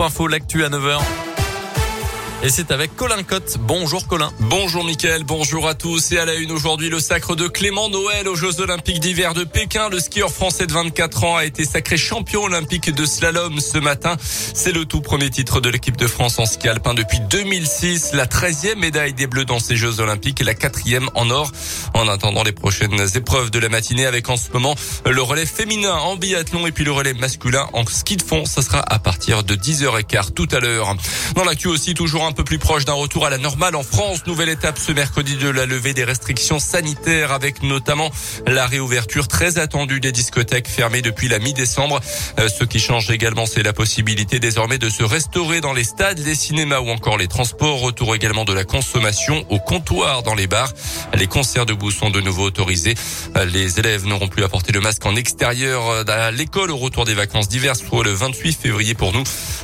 Info, l'actu à 9h. Et c'est avec Colin Cotte. Bonjour Colin. Bonjour Mickaël, bonjour à tous. Et à la une aujourd'hui, le sacre de Clément Noël aux Jeux Olympiques d'hiver de Pékin. Le skieur français de 24 ans a été sacré champion olympique de slalom ce matin. C'est le tout premier titre de l'équipe de France en ski alpin depuis 2006. La 13e médaille des Bleus dans ces Jeux Olympiques et la quatrième en or. En attendant les prochaines épreuves de la matinée avec en ce moment le relais féminin en biathlon et puis le relais masculin en ski de fond. Ça sera à partir de 10h15 tout à l'heure. Dans l'actu aussi, toujours un peu plus proche d'un retour à la normale en France. Nouvelle étape ce mercredi de la levée des restrictions sanitaires avec notamment la réouverture très attendue des discothèques fermées depuis la mi-décembre. Euh, ce qui change également, c'est la possibilité désormais de se restaurer dans les stades, les cinémas ou encore les transports. Retour également de la consommation au comptoir dans les bars. Les concerts debout sont de nouveau autorisés. Euh, les élèves n'auront plus à porter le masque en extérieur euh, à l'école au retour des vacances d'hiver, soit le 28 février pour nous.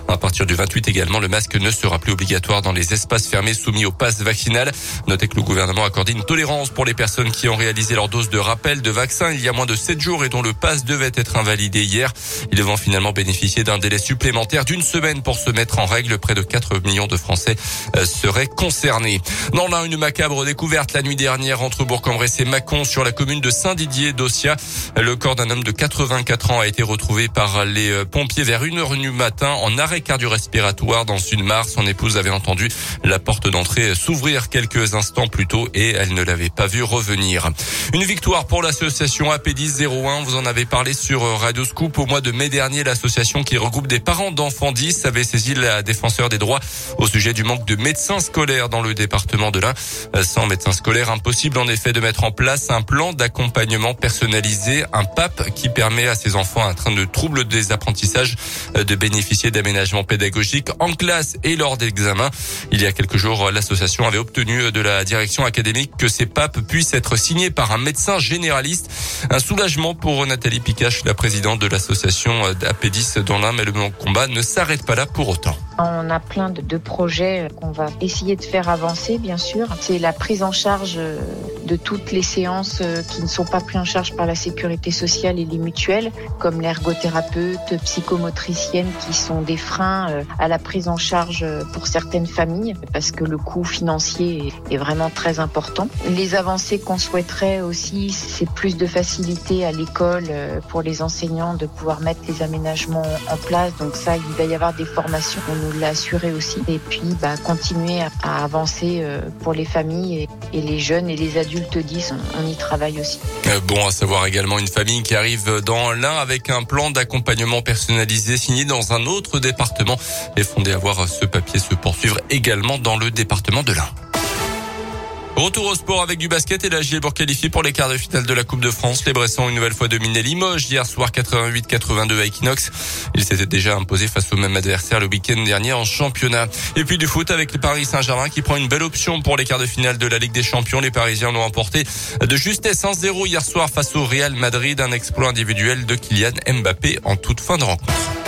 À partir du 28 également, le masque ne sera plus obligatoire dans les espaces fermés soumis au pass vaccinal. Notez que le gouvernement a accordé une tolérance pour les personnes qui ont réalisé leur dose de rappel de vaccin il y a moins de 7 jours et dont le pass devait être invalidé hier. Ils vont finalement bénéficier d'un délai supplémentaire d'une semaine pour se mettre en règle. Près de 4 millions de Français euh, seraient concernés. Dans l'un, une macabre découverte la nuit dernière entre Bourg-en-Bresse et Mâcon sur la commune de Saint-Didier d'Ossia. Le corps d'un homme de 84 ans a été retrouvé par les euh, pompiers vers 1h du matin en arrêt cardio-respiratoire dans une mare. Son épouse avait entendu la porte d'entrée s'ouvrir quelques instants plus tôt et elle ne l'avait pas vu revenir. Une victoire pour l'association AP1001. Vous en avez parlé sur Radio Scoop au mois de mai dernier. L'association qui regroupe des parents d'enfants 10 avait saisi la défenseur des droits au sujet du manque de médecins scolaires dans le département de l'Ain. Sans médecins scolaires, impossible en effet de mettre en place un plan d'accompagnement personnalisé, un PAP qui permet à ces enfants en train de troubles des apprentissages de bénéficier d'aménagements pédagogiques en classe et lors d'examens. Il y a quelques jours, l'association avait obtenu de la direction académique que ces papes puissent être signés par un médecin généraliste. Un soulagement pour Nathalie Picache, la présidente de l'association d'Apédis dans l'un, mais le combat ne s'arrête pas là pour autant. On a plein de, projets qu'on va essayer de faire avancer, bien sûr. C'est la prise en charge de toutes les séances qui ne sont pas prises en charge par la sécurité sociale et les mutuelles, comme l'ergothérapeute, psychomotricienne, qui sont des freins à la prise en charge pour certaines familles, parce que le coût financier est vraiment très important. Les avancées qu'on souhaiterait aussi, c'est plus de facilité à l'école pour les enseignants de pouvoir mettre les aménagements en place. Donc ça, il va y avoir des formations l'assurer aussi. Et puis, bah, continuer à, avancer euh, pour les familles et, les jeunes et les adultes disent, on, y travaille aussi. Euh, bon, à savoir également une famille qui arrive dans l'un avec un plan d'accompagnement personnalisé signé dans un autre département et fondé à voir ce papier se poursuivre également dans le département de l'Ain. Retour au sport avec du basket et la Gielbourg qualifié pour les quarts de finale de la Coupe de France. Les Bressons une nouvelle fois dominé Limoges hier soir 88-82 à Equinox. Ils s'étaient déjà imposés face au même adversaire le week-end dernier en championnat. Et puis du foot avec le Paris Saint-Germain qui prend une belle option pour les quarts de finale de la Ligue des Champions. Les Parisiens l'ont emporté de justesse 1-0 hier soir face au Real Madrid. Un exploit individuel de Kylian Mbappé en toute fin de rencontre.